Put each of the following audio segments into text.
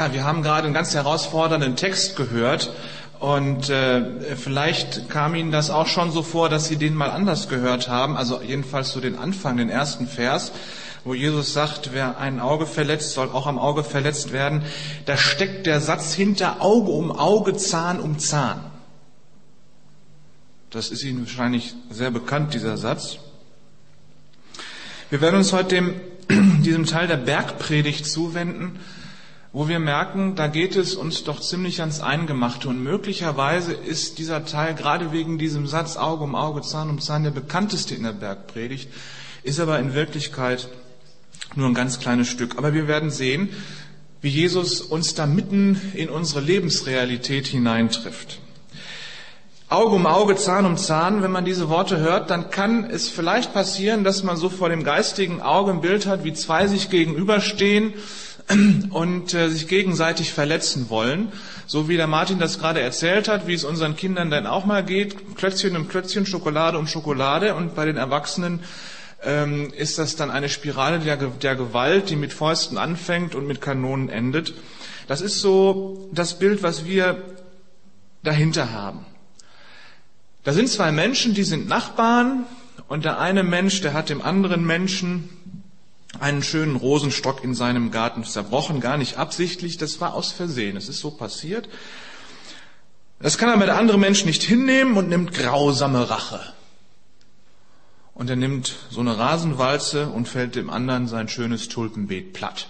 Ja, wir haben gerade einen ganz herausfordernden Text gehört und äh, vielleicht kam Ihnen das auch schon so vor, dass Sie den mal anders gehört haben, also jedenfalls so den Anfang, den ersten Vers, wo Jesus sagt, wer ein Auge verletzt, soll auch am Auge verletzt werden. Da steckt der Satz hinter Auge um Auge, Zahn um Zahn. Das ist Ihnen wahrscheinlich sehr bekannt, dieser Satz. Wir werden uns heute dem, diesem Teil der Bergpredigt zuwenden wo wir merken, da geht es uns doch ziemlich ans Eingemachte. Und möglicherweise ist dieser Teil gerade wegen diesem Satz Auge um Auge, Zahn um Zahn der bekannteste in der Bergpredigt, ist aber in Wirklichkeit nur ein ganz kleines Stück. Aber wir werden sehen, wie Jesus uns da mitten in unsere Lebensrealität hineintrifft. Auge um Auge, Zahn um Zahn, wenn man diese Worte hört, dann kann es vielleicht passieren, dass man so vor dem geistigen Auge ein Bild hat, wie zwei sich gegenüberstehen und äh, sich gegenseitig verletzen wollen. So wie der Martin das gerade erzählt hat, wie es unseren Kindern dann auch mal geht. Klötzchen um Klötzchen, Schokolade um Schokolade. Und bei den Erwachsenen ähm, ist das dann eine Spirale der, der Gewalt, die mit Fäusten anfängt und mit Kanonen endet. Das ist so das Bild, was wir dahinter haben. Da sind zwei Menschen, die sind Nachbarn und der eine Mensch, der hat dem anderen Menschen einen schönen Rosenstock in seinem Garten zerbrochen, gar nicht absichtlich, das war aus Versehen, es ist so passiert. Das kann aber der andere Mensch nicht hinnehmen und nimmt grausame Rache. Und er nimmt so eine Rasenwalze und fällt dem anderen sein schönes Tulpenbeet platt.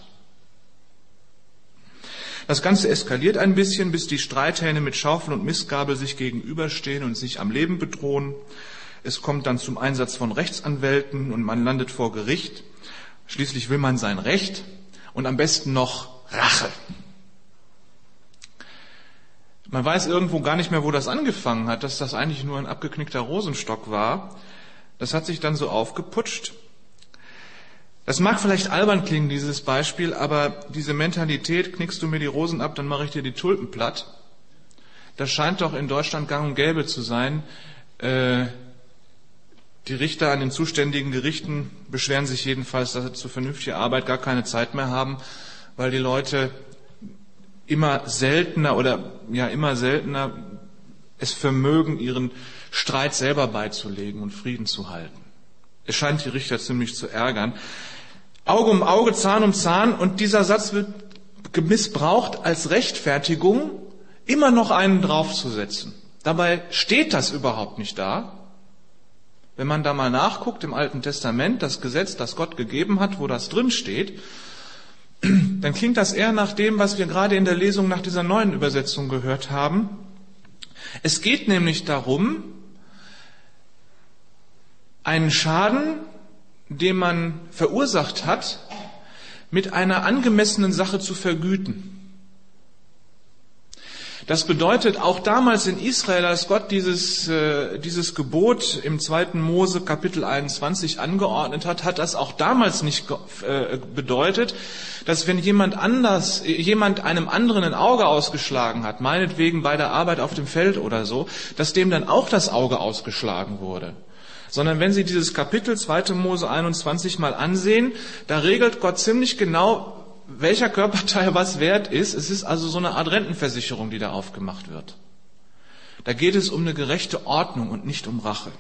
Das Ganze eskaliert ein bisschen, bis die Streithähne mit Schaufel und Mistgabel sich gegenüberstehen und sich am Leben bedrohen. Es kommt dann zum Einsatz von Rechtsanwälten und man landet vor Gericht. Schließlich will man sein Recht und am besten noch Rache. Man weiß irgendwo gar nicht mehr, wo das angefangen hat, dass das eigentlich nur ein abgeknickter Rosenstock war. Das hat sich dann so aufgeputscht. Das mag vielleicht albern klingen, dieses Beispiel, aber diese Mentalität, knickst du mir die Rosen ab, dann mache ich dir die Tulpen platt. Das scheint doch in Deutschland gang und gäbe zu sein. Äh, die Richter an den zuständigen Gerichten beschweren sich jedenfalls, dass sie zu vernünftiger Arbeit gar keine Zeit mehr haben, weil die Leute immer seltener oder ja immer seltener es vermögen, ihren Streit selber beizulegen und Frieden zu halten. Es scheint die Richter ziemlich zu ärgern. Auge um Auge, Zahn um Zahn und dieser Satz wird missbraucht als Rechtfertigung, immer noch einen draufzusetzen. Dabei steht das überhaupt nicht da. Wenn man da mal nachguckt im Alten Testament, das Gesetz, das Gott gegeben hat, wo das drin steht, dann klingt das eher nach dem, was wir gerade in der Lesung nach dieser neuen Übersetzung gehört haben. Es geht nämlich darum, einen Schaden, den man verursacht hat, mit einer angemessenen Sache zu vergüten. Das bedeutet, auch damals in Israel, als Gott dieses, äh, dieses Gebot im zweiten Mose Kapitel 21 angeordnet hat, hat das auch damals nicht äh, bedeutet, dass wenn jemand anders, jemand einem anderen ein Auge ausgeschlagen hat, meinetwegen bei der Arbeit auf dem Feld oder so, dass dem dann auch das Auge ausgeschlagen wurde sondern wenn Sie dieses Kapitel 2. Mose 21 mal ansehen, da regelt Gott ziemlich genau, welcher Körperteil was wert ist. Es ist also so eine Art Rentenversicherung, die da aufgemacht wird. Da geht es um eine gerechte Ordnung und nicht um Rache.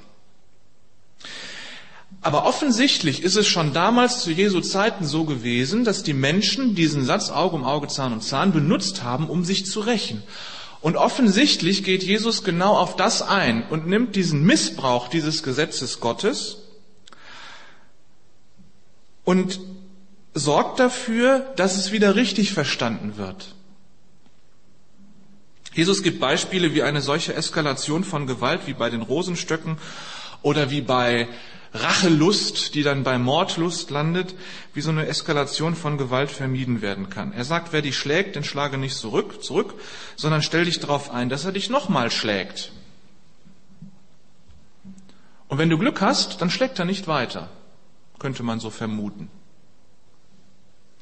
Aber offensichtlich ist es schon damals zu Jesu Zeiten so gewesen, dass die Menschen diesen Satz Auge um Auge, Zahn um Zahn benutzt haben, um sich zu rächen. Und offensichtlich geht Jesus genau auf das ein und nimmt diesen Missbrauch dieses Gesetzes Gottes und sorgt dafür, dass es wieder richtig verstanden wird. Jesus gibt Beispiele, wie eine solche Eskalation von Gewalt, wie bei den Rosenstöcken oder wie bei Rachelust, die dann bei Mordlust landet, wie so eine Eskalation von Gewalt vermieden werden kann. Er sagt, wer dich schlägt, den schlage nicht zurück, zurück, sondern stell dich darauf ein, dass er dich nochmal schlägt. Und wenn du Glück hast, dann schlägt er nicht weiter, könnte man so vermuten.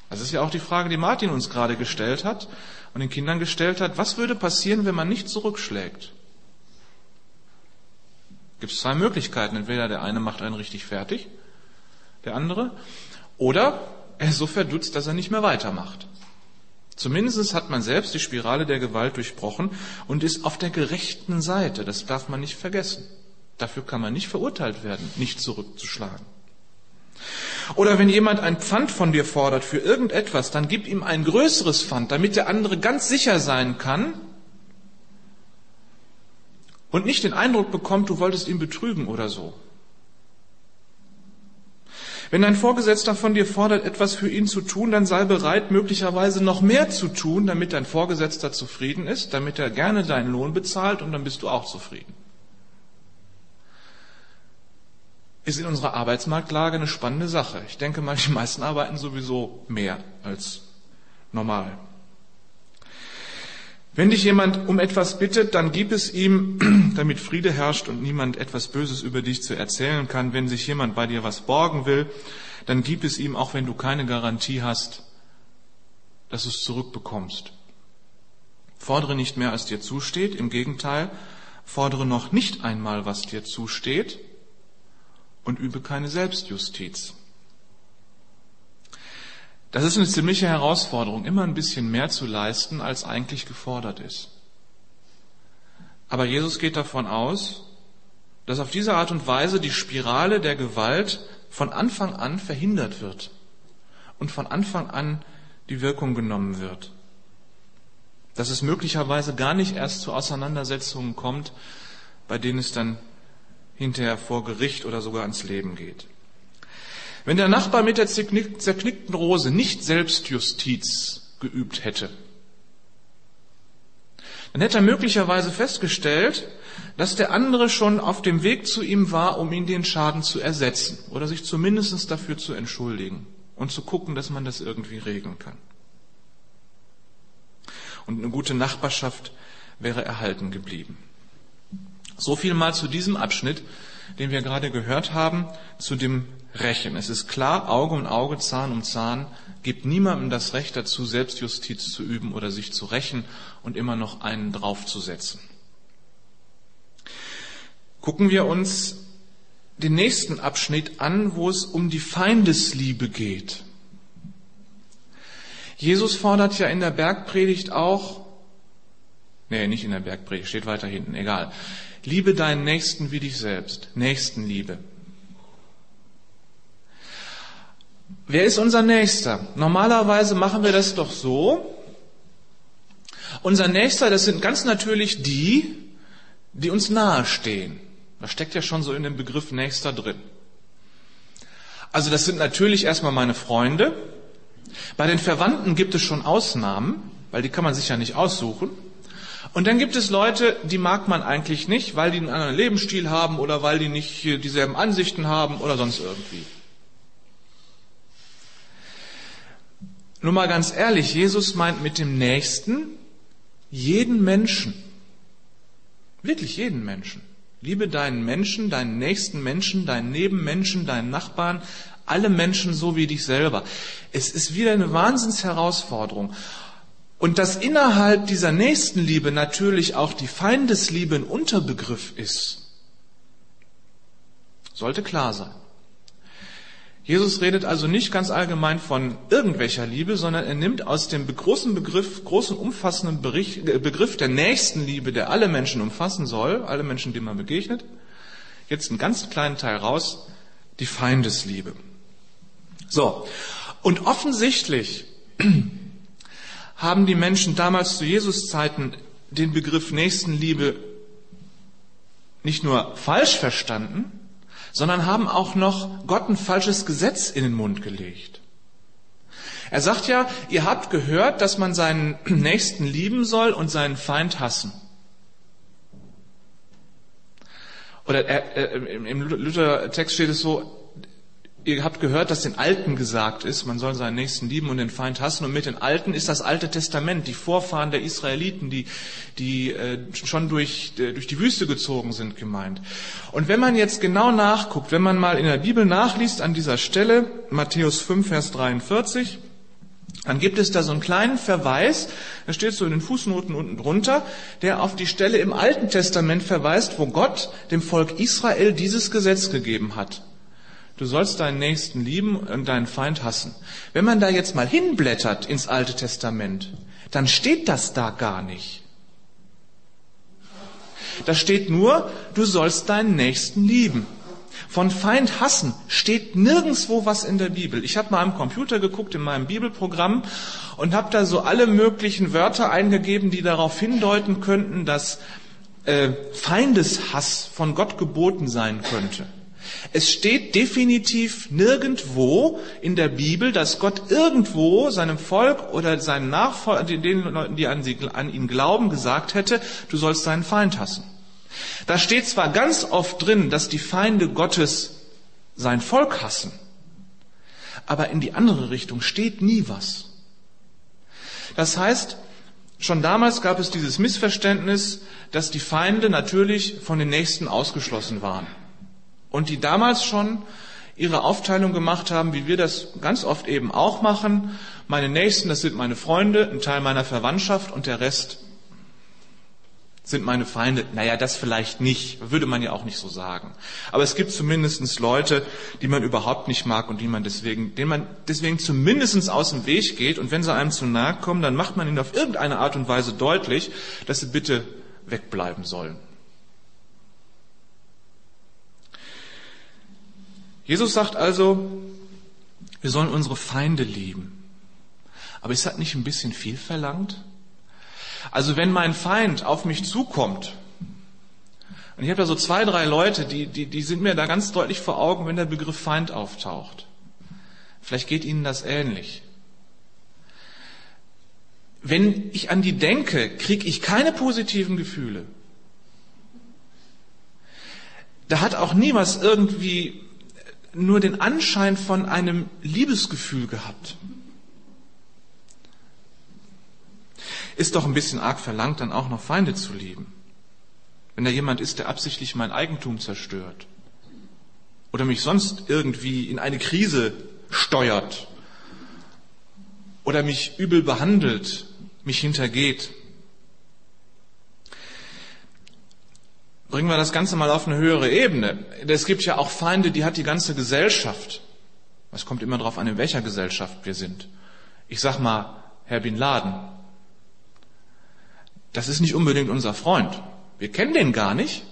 Das ist ja auch die Frage, die Martin uns gerade gestellt hat und den Kindern gestellt hat. Was würde passieren, wenn man nicht zurückschlägt? Gibt es zwei Möglichkeiten. Entweder der eine macht einen richtig fertig, der andere, oder er ist so verdutzt, dass er nicht mehr weitermacht. Zumindest hat man selbst die Spirale der Gewalt durchbrochen und ist auf der gerechten Seite. Das darf man nicht vergessen. Dafür kann man nicht verurteilt werden, nicht zurückzuschlagen. Oder wenn jemand ein Pfand von dir fordert für irgendetwas, dann gib ihm ein größeres Pfand, damit der andere ganz sicher sein kann und nicht den Eindruck bekommt, du wolltest ihn betrügen oder so. Wenn dein Vorgesetzter von dir fordert, etwas für ihn zu tun, dann sei bereit, möglicherweise noch mehr zu tun, damit dein Vorgesetzter zufrieden ist, damit er gerne deinen Lohn bezahlt und dann bist du auch zufrieden. Ist in unserer Arbeitsmarktlage eine spannende Sache. Ich denke mal, die meisten arbeiten sowieso mehr als normal. Wenn dich jemand um etwas bittet, dann gib es ihm, damit Friede herrscht und niemand etwas Böses über dich zu erzählen kann. Wenn sich jemand bei dir was borgen will, dann gib es ihm, auch wenn du keine Garantie hast, dass du es zurückbekommst. Fordere nicht mehr, als dir zusteht. Im Gegenteil, fordere noch nicht einmal, was dir zusteht und übe keine Selbstjustiz. Das ist eine ziemliche Herausforderung, immer ein bisschen mehr zu leisten, als eigentlich gefordert ist. Aber Jesus geht davon aus, dass auf diese Art und Weise die Spirale der Gewalt von Anfang an verhindert wird und von Anfang an die Wirkung genommen wird. Dass es möglicherweise gar nicht erst zu Auseinandersetzungen kommt, bei denen es dann hinterher vor Gericht oder sogar ans Leben geht. Wenn der Nachbar mit der zerknickten Rose nicht Selbstjustiz geübt hätte, dann hätte er möglicherweise festgestellt, dass der andere schon auf dem Weg zu ihm war, um ihn den Schaden zu ersetzen oder sich zumindest dafür zu entschuldigen und zu gucken, dass man das irgendwie regeln kann. Und eine gute Nachbarschaft wäre erhalten geblieben. So viel mal zu diesem Abschnitt, den wir gerade gehört haben, zu dem rächen. Es ist klar, Auge um Auge, Zahn um Zahn gibt niemandem das Recht dazu, Selbstjustiz zu üben oder sich zu rächen und immer noch einen draufzusetzen. Gucken wir uns den nächsten Abschnitt an, wo es um die Feindesliebe geht. Jesus fordert ja in der Bergpredigt auch, nee, nicht in der Bergpredigt, steht weiter hinten, egal. Liebe deinen Nächsten wie dich selbst. Nächstenliebe. Wer ist unser Nächster? Normalerweise machen wir das doch so. Unser Nächster, das sind ganz natürlich die, die uns nahestehen. Das steckt ja schon so in dem Begriff Nächster drin. Also das sind natürlich erstmal meine Freunde. Bei den Verwandten gibt es schon Ausnahmen, weil die kann man sich ja nicht aussuchen. Und dann gibt es Leute, die mag man eigentlich nicht, weil die einen anderen Lebensstil haben oder weil die nicht dieselben Ansichten haben oder sonst irgendwie. Nur mal ganz ehrlich, Jesus meint mit dem Nächsten jeden Menschen. Wirklich jeden Menschen. Liebe deinen Menschen, deinen nächsten Menschen, deinen Nebenmenschen, deinen Nachbarn, alle Menschen so wie dich selber. Es ist wieder eine Wahnsinnsherausforderung. Und dass innerhalb dieser Nächstenliebe natürlich auch die Feindesliebe ein Unterbegriff ist, sollte klar sein. Jesus redet also nicht ganz allgemein von irgendwelcher Liebe, sondern er nimmt aus dem großen Begriff, großen umfassenden Bericht, äh, Begriff der Nächstenliebe, der alle Menschen umfassen soll, alle Menschen, denen man begegnet, jetzt einen ganz kleinen Teil raus, die Feindesliebe. So. Und offensichtlich haben die Menschen damals zu Jesus Zeiten den Begriff Nächstenliebe nicht nur falsch verstanden, sondern haben auch noch Gott ein falsches Gesetz in den Mund gelegt. Er sagt ja, ihr habt gehört, dass man seinen Nächsten lieben soll und seinen Feind hassen. Oder äh, im Luther-Text steht es so, Ihr habt gehört, dass den Alten gesagt ist, man soll seinen Nächsten lieben und den Feind hassen. Und mit den Alten ist das Alte Testament, die Vorfahren der Israeliten, die, die äh, schon durch, äh, durch die Wüste gezogen sind, gemeint. Und wenn man jetzt genau nachguckt, wenn man mal in der Bibel nachliest an dieser Stelle, Matthäus 5, Vers 43, dann gibt es da so einen kleinen Verweis, da steht so in den Fußnoten unten drunter, der auf die Stelle im Alten Testament verweist, wo Gott dem Volk Israel dieses Gesetz gegeben hat. Du sollst deinen Nächsten lieben und deinen Feind hassen. Wenn man da jetzt mal hinblättert ins Alte Testament, dann steht das da gar nicht. Da steht nur, du sollst deinen Nächsten lieben. Von Feind hassen steht nirgendswo was in der Bibel. Ich habe mal am Computer geguckt in meinem Bibelprogramm und habe da so alle möglichen Wörter eingegeben, die darauf hindeuten könnten, dass äh, Feindeshass von Gott geboten sein könnte. Es steht definitiv nirgendwo in der Bibel, dass Gott irgendwo seinem Volk oder seinen Nachfolgern, den Leuten, die an, sie, an ihn glauben, gesagt hätte, du sollst deinen Feind hassen. Da steht zwar ganz oft drin, dass die Feinde Gottes sein Volk hassen, aber in die andere Richtung steht nie was. Das heißt, schon damals gab es dieses Missverständnis, dass die Feinde natürlich von den Nächsten ausgeschlossen waren. Und die damals schon ihre Aufteilung gemacht haben, wie wir das ganz oft eben auch machen. Meine Nächsten, das sind meine Freunde, ein Teil meiner Verwandtschaft und der Rest sind meine Feinde. Naja, das vielleicht nicht, würde man ja auch nicht so sagen. Aber es gibt zumindest Leute, die man überhaupt nicht mag und die man deswegen, denen man deswegen zumindest aus dem Weg geht. Und wenn sie einem zu nahe kommen, dann macht man ihnen auf irgendeine Art und Weise deutlich, dass sie bitte wegbleiben sollen. Jesus sagt also, wir sollen unsere Feinde lieben. Aber ist das nicht ein bisschen viel verlangt? Also wenn mein Feind auf mich zukommt, und ich habe da so zwei, drei Leute, die, die, die sind mir da ganz deutlich vor Augen, wenn der Begriff Feind auftaucht. Vielleicht geht Ihnen das ähnlich. Wenn ich an die denke, kriege ich keine positiven Gefühle. Da hat auch nie was irgendwie nur den Anschein von einem Liebesgefühl gehabt. Ist doch ein bisschen arg verlangt, dann auch noch Feinde zu lieben. Wenn da jemand ist, der absichtlich mein Eigentum zerstört oder mich sonst irgendwie in eine Krise steuert oder mich übel behandelt, mich hintergeht. Bringen wir das Ganze mal auf eine höhere Ebene. Es gibt ja auch Feinde, die hat die ganze Gesellschaft. Es kommt immer darauf an, in welcher Gesellschaft wir sind. Ich sag mal, Herr Bin Laden. Das ist nicht unbedingt unser Freund. Wir kennen den gar nicht,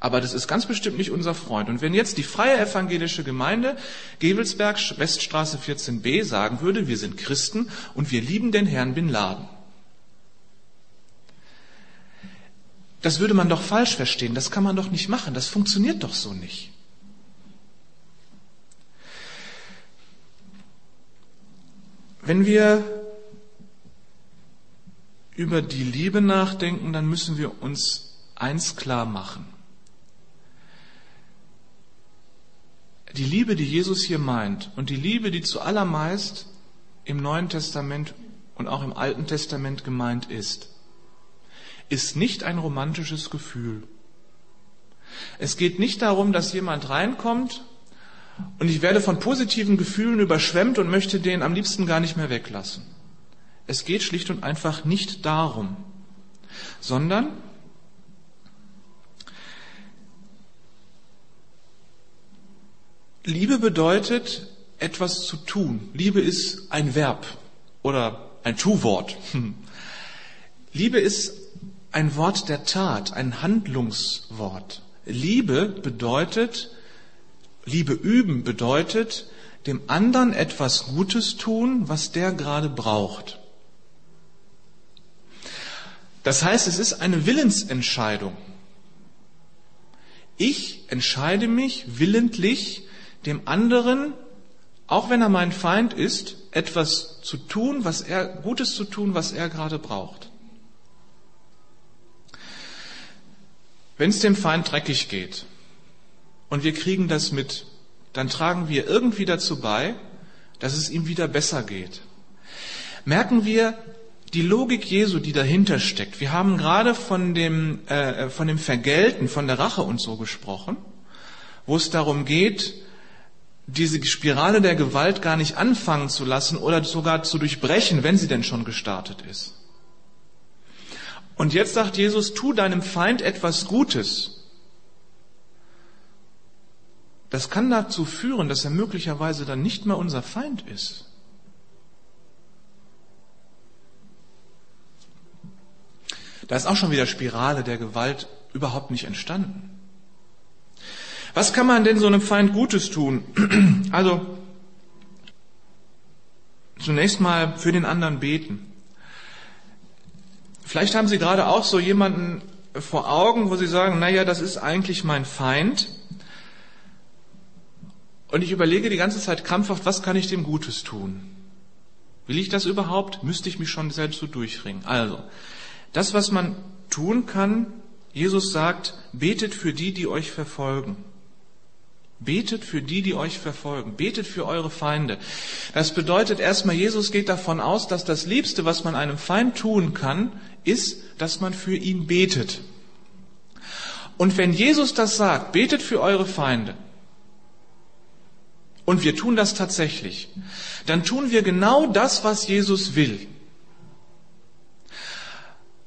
aber das ist ganz bestimmt nicht unser Freund. Und wenn jetzt die Freie Evangelische Gemeinde Gewelsberg, Weststraße 14b sagen würde, wir sind Christen und wir lieben den Herrn Bin Laden, Das würde man doch falsch verstehen. Das kann man doch nicht machen. Das funktioniert doch so nicht. Wenn wir über die Liebe nachdenken, dann müssen wir uns eins klar machen. Die Liebe, die Jesus hier meint und die Liebe, die zuallermeist im Neuen Testament und auch im Alten Testament gemeint ist, ist nicht ein romantisches Gefühl. Es geht nicht darum, dass jemand reinkommt und ich werde von positiven Gefühlen überschwemmt und möchte den am liebsten gar nicht mehr weglassen. Es geht schlicht und einfach nicht darum, sondern Liebe bedeutet etwas zu tun. Liebe ist ein Verb oder ein Tu-Wort. Liebe ist ein Wort der Tat, ein Handlungswort. Liebe bedeutet, Liebe üben bedeutet, dem anderen etwas Gutes tun, was der gerade braucht. Das heißt, es ist eine Willensentscheidung. Ich entscheide mich willentlich, dem anderen, auch wenn er mein Feind ist, etwas zu tun, was er, Gutes zu tun, was er gerade braucht. Wenn es dem Feind dreckig geht und wir kriegen das mit, dann tragen wir irgendwie dazu bei, dass es ihm wieder besser geht. Merken wir die Logik Jesu, die dahinter steckt. Wir haben gerade von dem, äh, von dem Vergelten, von der Rache und so gesprochen, wo es darum geht, diese Spirale der Gewalt gar nicht anfangen zu lassen oder sogar zu durchbrechen, wenn sie denn schon gestartet ist. Und jetzt sagt Jesus, tu deinem Feind etwas Gutes. Das kann dazu führen, dass er möglicherweise dann nicht mehr unser Feind ist. Da ist auch schon wieder Spirale der Gewalt überhaupt nicht entstanden. Was kann man denn so einem Feind Gutes tun? Also, zunächst mal für den anderen beten. Vielleicht haben Sie gerade auch so jemanden vor Augen, wo Sie sagen, naja, das ist eigentlich mein Feind. Und ich überlege die ganze Zeit krampfhaft, was kann ich dem Gutes tun? Will ich das überhaupt? Müsste ich mich schon selbst so durchringen? Also, das, was man tun kann, Jesus sagt, betet für die, die euch verfolgen. Betet für die, die euch verfolgen. Betet für eure Feinde. Das bedeutet erstmal, Jesus geht davon aus, dass das Liebste, was man einem Feind tun kann, ist, dass man für ihn betet. Und wenn Jesus das sagt, betet für eure Feinde, und wir tun das tatsächlich, dann tun wir genau das, was Jesus will.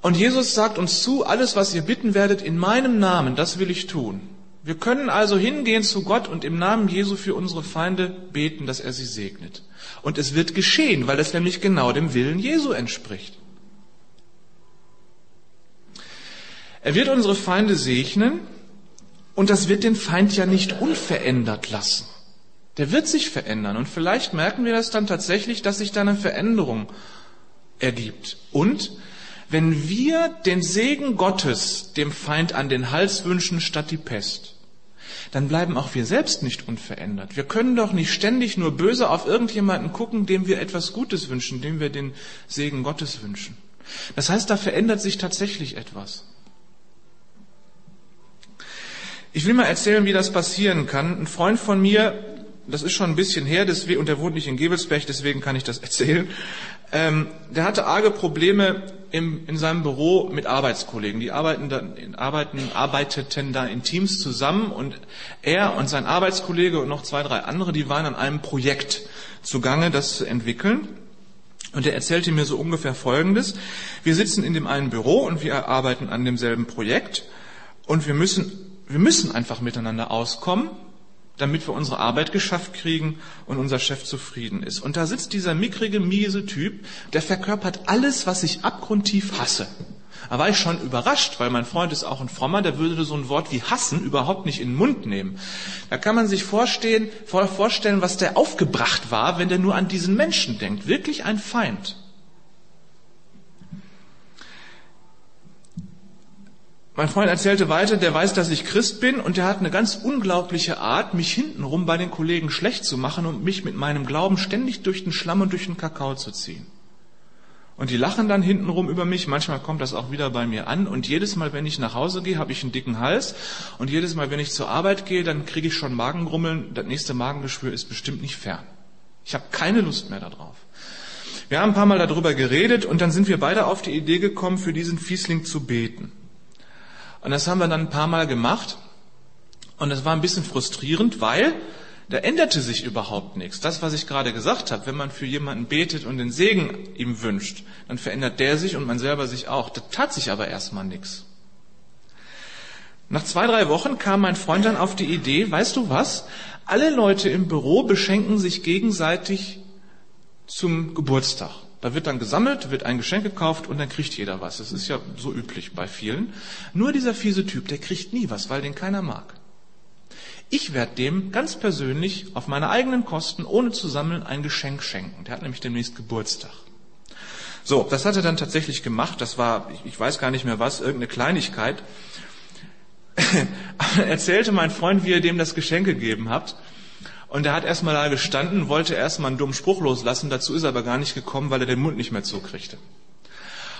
Und Jesus sagt uns zu, alles, was ihr bitten werdet in meinem Namen, das will ich tun. Wir können also hingehen zu Gott und im Namen Jesu für unsere Feinde beten, dass er sie segnet. Und es wird geschehen, weil es nämlich genau dem Willen Jesu entspricht. Er wird unsere Feinde segnen und das wird den Feind ja nicht unverändert lassen. Der wird sich verändern und vielleicht merken wir das dann tatsächlich, dass sich da eine Veränderung ergibt. Und wenn wir den Segen Gottes dem Feind an den Hals wünschen statt die Pest, dann bleiben auch wir selbst nicht unverändert. Wir können doch nicht ständig nur böse auf irgendjemanden gucken, dem wir etwas Gutes wünschen, dem wir den Segen Gottes wünschen. Das heißt, da verändert sich tatsächlich etwas. Ich will mal erzählen, wie das passieren kann. Ein Freund von mir, das ist schon ein bisschen her, deswegen, und der wohnt nicht in Gebelsberg, deswegen kann ich das erzählen. Ähm, der hatte arge Probleme im, in seinem Büro mit Arbeitskollegen. Die arbeiten dann, arbeiten, arbeiteten da in Teams zusammen und er und sein Arbeitskollege und noch zwei, drei andere, die waren an einem Projekt zugange, das zu entwickeln. Und er erzählte mir so ungefähr Folgendes. Wir sitzen in dem einen Büro und wir arbeiten an demselben Projekt und wir müssen, wir müssen einfach miteinander auskommen damit wir unsere Arbeit geschafft kriegen und unser Chef zufrieden ist. Und da sitzt dieser mickrige, miese Typ, der verkörpert alles, was ich abgrundtief hasse. Da war ich schon überrascht, weil mein Freund ist auch ein Frommer, der würde so ein Wort wie hassen überhaupt nicht in den Mund nehmen. Da kann man sich vorstellen, vorstellen, was der aufgebracht war, wenn der nur an diesen Menschen denkt. Wirklich ein Feind. Mein Freund erzählte weiter, der weiß, dass ich Christ bin und der hat eine ganz unglaubliche Art, mich hintenrum bei den Kollegen schlecht zu machen und mich mit meinem Glauben ständig durch den Schlamm und durch den Kakao zu ziehen. Und die lachen dann hintenrum über mich. Manchmal kommt das auch wieder bei mir an. Und jedes Mal, wenn ich nach Hause gehe, habe ich einen dicken Hals. Und jedes Mal, wenn ich zur Arbeit gehe, dann kriege ich schon Magengrummeln. Das nächste Magengeschwür ist bestimmt nicht fern. Ich habe keine Lust mehr darauf. Wir haben ein paar Mal darüber geredet und dann sind wir beide auf die Idee gekommen, für diesen Fiesling zu beten. Und das haben wir dann ein paar Mal gemacht. Und das war ein bisschen frustrierend, weil da änderte sich überhaupt nichts. Das, was ich gerade gesagt habe, wenn man für jemanden betet und den Segen ihm wünscht, dann verändert der sich und man selber sich auch. Da tat sich aber erstmal nichts. Nach zwei, drei Wochen kam mein Freund dann auf die Idee, weißt du was? Alle Leute im Büro beschenken sich gegenseitig zum Geburtstag. Da wird dann gesammelt, wird ein Geschenk gekauft und dann kriegt jeder was. Das ist ja so üblich bei vielen. Nur dieser fiese Typ, der kriegt nie was, weil den keiner mag. Ich werde dem ganz persönlich auf meine eigenen Kosten, ohne zu sammeln, ein Geschenk schenken. Der hat nämlich demnächst Geburtstag. So, das hat er dann tatsächlich gemacht. Das war, ich weiß gar nicht mehr was, irgendeine Kleinigkeit. Erzählte mein Freund, wie er dem das Geschenk gegeben hat. Und er hat erstmal da gestanden, wollte erstmal einen dummen Spruch loslassen, dazu ist er aber gar nicht gekommen, weil er den Mund nicht mehr zukriegte.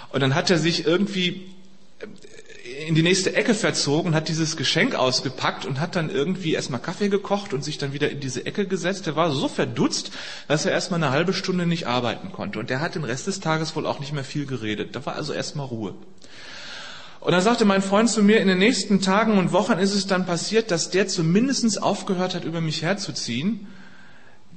Und dann hat er sich irgendwie äh, in die nächste Ecke verzogen, hat dieses Geschenk ausgepackt und hat dann irgendwie erstmal Kaffee gekocht und sich dann wieder in diese Ecke gesetzt. Er war so verdutzt, dass er erstmal eine halbe Stunde nicht arbeiten konnte. Und der hat den Rest des Tages wohl auch nicht mehr viel geredet. Da war also erstmal Ruhe. Und dann sagte mein Freund zu mir, in den nächsten Tagen und Wochen ist es dann passiert, dass der zumindest aufgehört hat, über mich herzuziehen,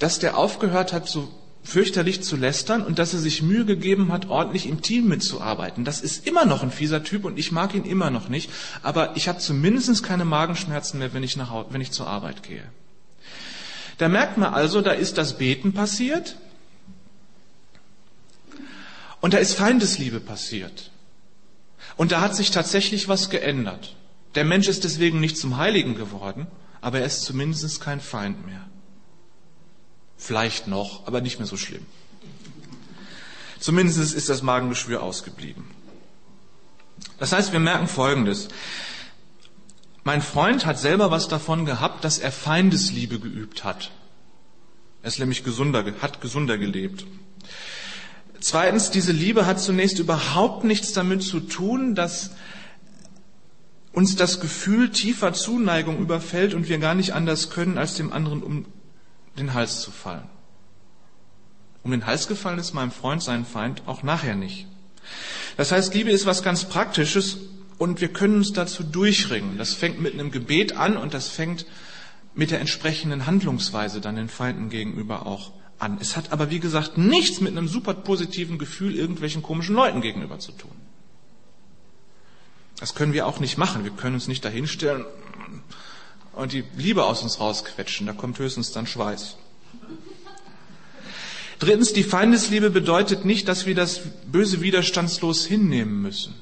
dass der aufgehört hat, so fürchterlich zu lästern und dass er sich Mühe gegeben hat, ordentlich im Team mitzuarbeiten. Das ist immer noch ein fieser Typ und ich mag ihn immer noch nicht, aber ich habe zumindest keine Magenschmerzen mehr, wenn ich, nach, wenn ich zur Arbeit gehe. Da merkt man also, da ist das Beten passiert und da ist Feindesliebe passiert. Und da hat sich tatsächlich was geändert. Der Mensch ist deswegen nicht zum Heiligen geworden, aber er ist zumindest kein Feind mehr. Vielleicht noch, aber nicht mehr so schlimm. Zumindest ist das Magengeschwür ausgeblieben. Das heißt, wir merken Folgendes. Mein Freund hat selber was davon gehabt, dass er Feindesliebe geübt hat. Er ist nämlich gesunder, hat gesunder gelebt. Zweitens, diese Liebe hat zunächst überhaupt nichts damit zu tun, dass uns das Gefühl tiefer Zuneigung überfällt und wir gar nicht anders können, als dem anderen um den Hals zu fallen. Um den Hals gefallen ist meinem Freund sein Feind auch nachher nicht. Das heißt, Liebe ist was ganz Praktisches und wir können uns dazu durchringen. Das fängt mit einem Gebet an und das fängt mit der entsprechenden Handlungsweise dann den Feinden gegenüber auch an. Es hat aber, wie gesagt, nichts mit einem super positiven Gefühl irgendwelchen komischen Leuten gegenüber zu tun. Das können wir auch nicht machen. Wir können uns nicht dahinstellen und die Liebe aus uns rausquetschen. Da kommt höchstens dann Schweiß. Drittens, die Feindesliebe bedeutet nicht, dass wir das Böse widerstandslos hinnehmen müssen.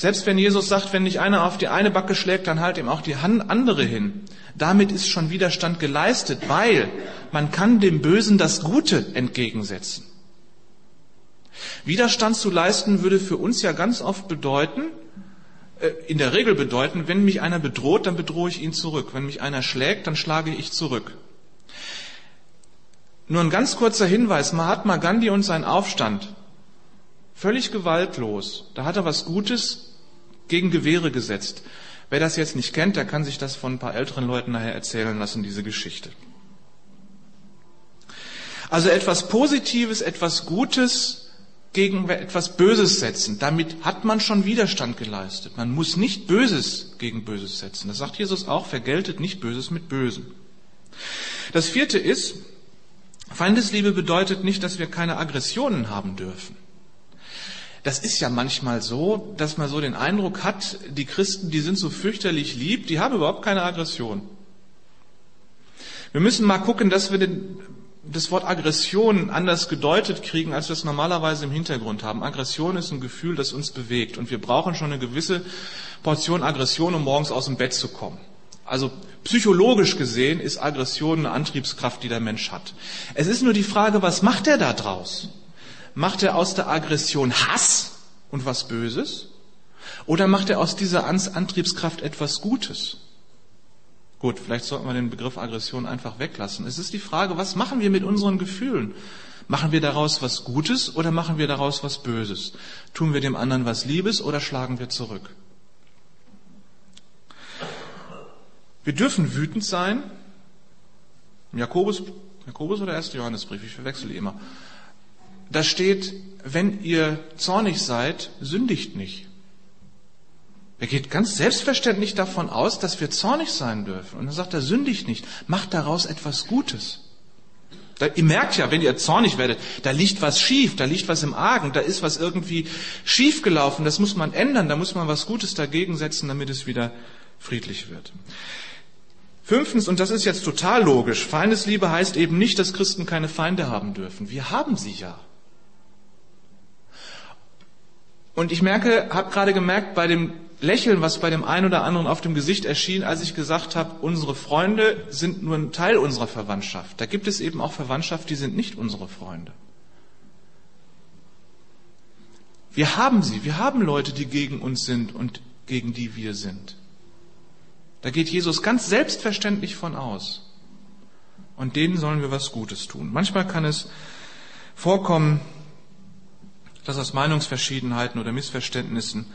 Selbst wenn Jesus sagt, wenn dich einer auf die eine Backe schlägt, dann halt ihm auch die andere hin. Damit ist schon Widerstand geleistet, weil man kann dem Bösen das Gute entgegensetzen. Widerstand zu leisten würde für uns ja ganz oft bedeuten, äh, in der Regel bedeuten, wenn mich einer bedroht, dann bedrohe ich ihn zurück. Wenn mich einer schlägt, dann schlage ich zurück. Nur ein ganz kurzer Hinweis. Mahatma Gandhi und sein Aufstand. Völlig gewaltlos. Da hat er was Gutes gegen Gewehre gesetzt. Wer das jetzt nicht kennt, der kann sich das von ein paar älteren Leuten nachher erzählen lassen, diese Geschichte. Also etwas Positives, etwas Gutes gegen etwas Böses setzen. Damit hat man schon Widerstand geleistet. Man muss nicht Böses gegen Böses setzen. Das sagt Jesus auch, vergeltet nicht Böses mit Bösen. Das vierte ist, Feindesliebe bedeutet nicht, dass wir keine Aggressionen haben dürfen. Das ist ja manchmal so, dass man so den Eindruck hat, die Christen, die sind so fürchterlich lieb, die haben überhaupt keine Aggression. Wir müssen mal gucken, dass wir den das Wort Aggression anders gedeutet kriegen, als wir es normalerweise im Hintergrund haben. Aggression ist ein Gefühl, das uns bewegt. Und wir brauchen schon eine gewisse Portion Aggression, um morgens aus dem Bett zu kommen. Also psychologisch gesehen ist Aggression eine Antriebskraft, die der Mensch hat. Es ist nur die Frage, was macht er da draus? Macht er aus der Aggression Hass und was Böses? Oder macht er aus dieser Antriebskraft etwas Gutes? Gut, vielleicht sollten wir den Begriff Aggression einfach weglassen. Es ist die Frage, was machen wir mit unseren Gefühlen? Machen wir daraus was Gutes oder machen wir daraus was Böses? Tun wir dem anderen was Liebes oder schlagen wir zurück? Wir dürfen wütend sein. Jakobus, Jakobus oder 1. Johannesbrief, ich verwechsel die immer. Da steht, wenn ihr zornig seid, sündigt nicht. Er geht ganz selbstverständlich davon aus, dass wir zornig sein dürfen. Und dann sagt er, sündigt nicht, macht daraus etwas Gutes. Da, ihr merkt ja, wenn ihr zornig werdet, da liegt was schief, da liegt was im Argen, da ist was irgendwie schief gelaufen, das muss man ändern, da muss man was Gutes dagegen setzen, damit es wieder friedlich wird. Fünftens, und das ist jetzt total logisch, Feindesliebe heißt eben nicht, dass Christen keine Feinde haben dürfen. Wir haben sie ja. Und ich merke, habe gerade gemerkt, bei dem Lächeln, was bei dem einen oder anderen auf dem Gesicht erschien, als ich gesagt habe, unsere Freunde sind nur ein Teil unserer Verwandtschaft. Da gibt es eben auch Verwandtschaft, die sind nicht unsere Freunde. Wir haben sie, wir haben Leute, die gegen uns sind und gegen die wir sind. Da geht Jesus ganz selbstverständlich von aus. Und denen sollen wir was Gutes tun. Manchmal kann es vorkommen, dass aus Meinungsverschiedenheiten oder Missverständnissen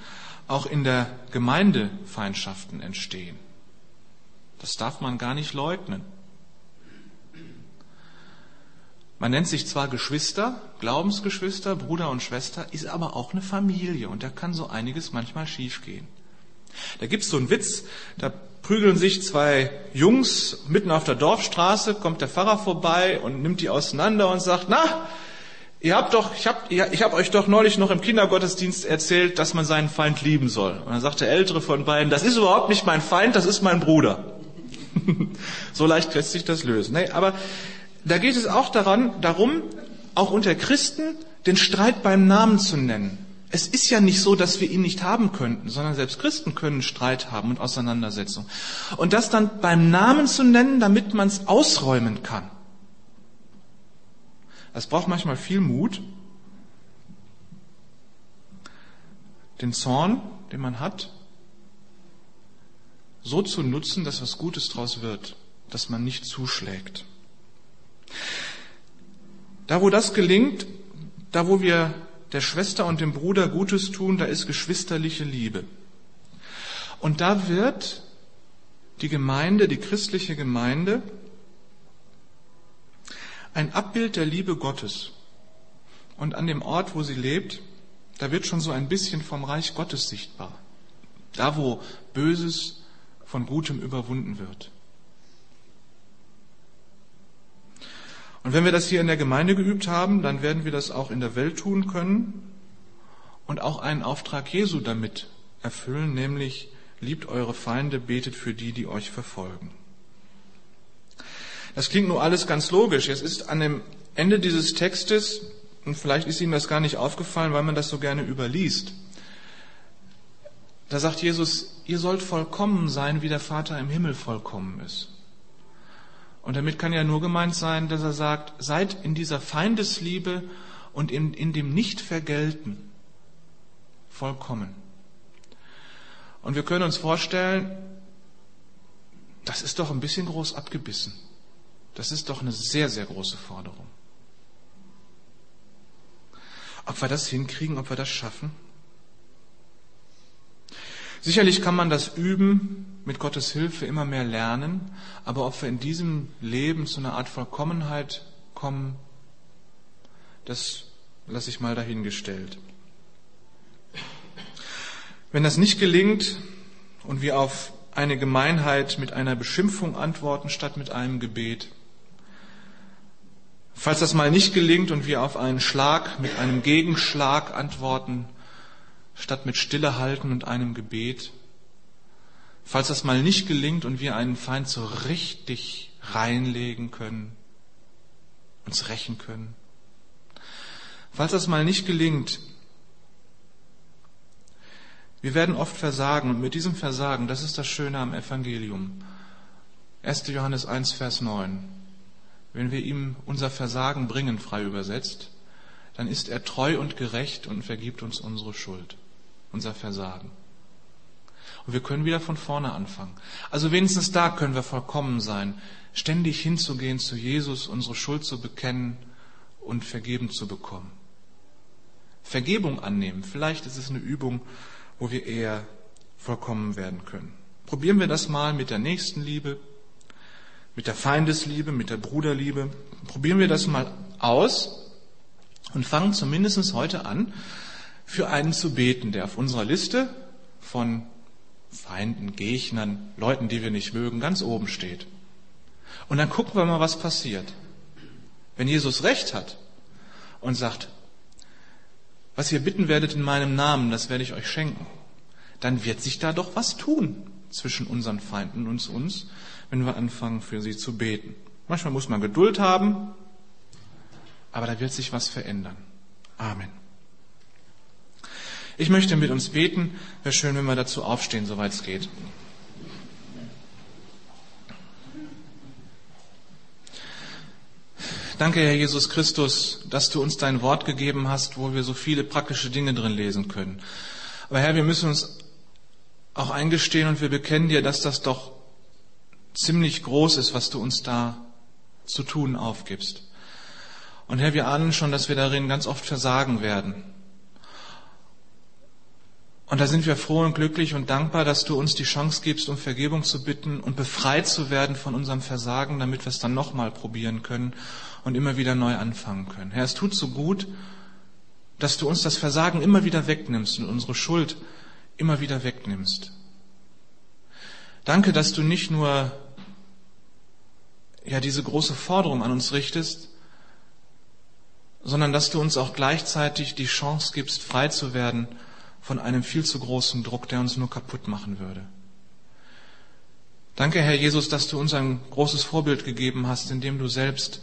auch in der Gemeinde Feindschaften entstehen. Das darf man gar nicht leugnen. Man nennt sich zwar Geschwister, Glaubensgeschwister, Bruder und Schwester, ist aber auch eine Familie und da kann so einiges manchmal schiefgehen. Da gibt's so einen Witz, da prügeln sich zwei Jungs mitten auf der Dorfstraße, kommt der Pfarrer vorbei und nimmt die auseinander und sagt, na, Ihr habt doch, ich habe ich hab euch doch neulich noch im Kindergottesdienst erzählt, dass man seinen Feind lieben soll. Und dann sagt der Ältere von beiden, das ist überhaupt nicht mein Feind, das ist mein Bruder. so leicht lässt sich das lösen. Nee, aber da geht es auch daran, darum, auch unter Christen den Streit beim Namen zu nennen. Es ist ja nicht so, dass wir ihn nicht haben könnten, sondern selbst Christen können Streit haben und Auseinandersetzung. Und das dann beim Namen zu nennen, damit man es ausräumen kann. Das braucht manchmal viel Mut. Den Zorn, den man hat, so zu nutzen, dass was Gutes draus wird, dass man nicht zuschlägt. Da, wo das gelingt, da, wo wir der Schwester und dem Bruder Gutes tun, da ist geschwisterliche Liebe. Und da wird die Gemeinde, die christliche Gemeinde, ein Abbild der Liebe Gottes. Und an dem Ort, wo sie lebt, da wird schon so ein bisschen vom Reich Gottes sichtbar. Da, wo Böses von Gutem überwunden wird. Und wenn wir das hier in der Gemeinde geübt haben, dann werden wir das auch in der Welt tun können und auch einen Auftrag Jesu damit erfüllen, nämlich liebt eure Feinde, betet für die, die euch verfolgen. Das klingt nur alles ganz logisch. Es ist an dem Ende dieses Textes, und vielleicht ist Ihnen das gar nicht aufgefallen, weil man das so gerne überliest, da sagt Jesus, ihr sollt vollkommen sein, wie der Vater im Himmel vollkommen ist. Und damit kann ja nur gemeint sein, dass er sagt, seid in dieser Feindesliebe und in, in dem Nichtvergelten vollkommen. Und wir können uns vorstellen, das ist doch ein bisschen groß abgebissen. Das ist doch eine sehr, sehr große Forderung. Ob wir das hinkriegen, ob wir das schaffen? Sicherlich kann man das üben, mit Gottes Hilfe immer mehr lernen, aber ob wir in diesem Leben zu einer Art Vollkommenheit kommen, das lasse ich mal dahingestellt. Wenn das nicht gelingt und wir auf eine Gemeinheit mit einer Beschimpfung antworten statt mit einem Gebet, falls das mal nicht gelingt und wir auf einen Schlag mit einem Gegenschlag antworten, statt mit Stille halten und einem Gebet. Falls das mal nicht gelingt und wir einen Feind so richtig reinlegen können, uns rächen können. Falls das mal nicht gelingt, wir werden oft versagen und mit diesem Versagen, das ist das Schöne am Evangelium. 1. Johannes 1, Vers 9. Wenn wir ihm unser Versagen bringen, frei übersetzt, dann ist er treu und gerecht und vergibt uns unsere Schuld unser Versagen. Und wir können wieder von vorne anfangen. Also wenigstens da können wir vollkommen sein, ständig hinzugehen zu Jesus, unsere Schuld zu bekennen und vergeben zu bekommen. Vergebung annehmen, vielleicht ist es eine Übung, wo wir eher vollkommen werden können. Probieren wir das mal mit der Nächstenliebe, mit der Feindesliebe, mit der Bruderliebe. Probieren wir das mal aus und fangen zumindest heute an, für einen zu beten, der auf unserer Liste von Feinden, Gegnern, Leuten, die wir nicht mögen, ganz oben steht. Und dann gucken wir mal, was passiert. Wenn Jesus recht hat und sagt, was ihr bitten werdet in meinem Namen, das werde ich euch schenken, dann wird sich da doch was tun zwischen unseren Feinden und uns, wenn wir anfangen, für sie zu beten. Manchmal muss man Geduld haben, aber da wird sich was verändern. Amen. Ich möchte mit uns beten. Wäre schön, wenn wir dazu aufstehen, soweit es geht. Danke, Herr Jesus Christus, dass du uns dein Wort gegeben hast, wo wir so viele praktische Dinge drin lesen können. Aber Herr, wir müssen uns auch eingestehen und wir bekennen dir, dass das doch ziemlich groß ist, was du uns da zu tun aufgibst. Und Herr, wir ahnen schon, dass wir darin ganz oft versagen werden. Und da sind wir froh und glücklich und dankbar, dass du uns die Chance gibst, um Vergebung zu bitten und befreit zu werden von unserem Versagen, damit wir es dann nochmal probieren können und immer wieder neu anfangen können. Herr, es tut so gut, dass du uns das Versagen immer wieder wegnimmst und unsere Schuld immer wieder wegnimmst. Danke, dass du nicht nur ja diese große Forderung an uns richtest, sondern dass du uns auch gleichzeitig die Chance gibst, frei zu werden von einem viel zu großen Druck, der uns nur kaputt machen würde. Danke, Herr Jesus, dass du uns ein großes Vorbild gegeben hast, indem du selbst,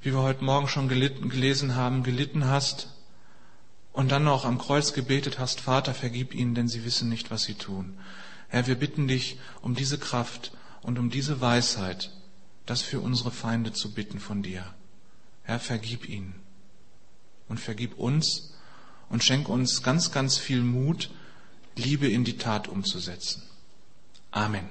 wie wir heute Morgen schon gelitten, gelesen haben, gelitten hast und dann noch am Kreuz gebetet hast, Vater, vergib ihnen, denn sie wissen nicht, was sie tun. Herr, wir bitten dich um diese Kraft und um diese Weisheit, das für unsere Feinde zu bitten von dir. Herr, vergib ihnen und vergib uns und schenk uns ganz, ganz viel Mut, Liebe in die Tat umzusetzen. Amen.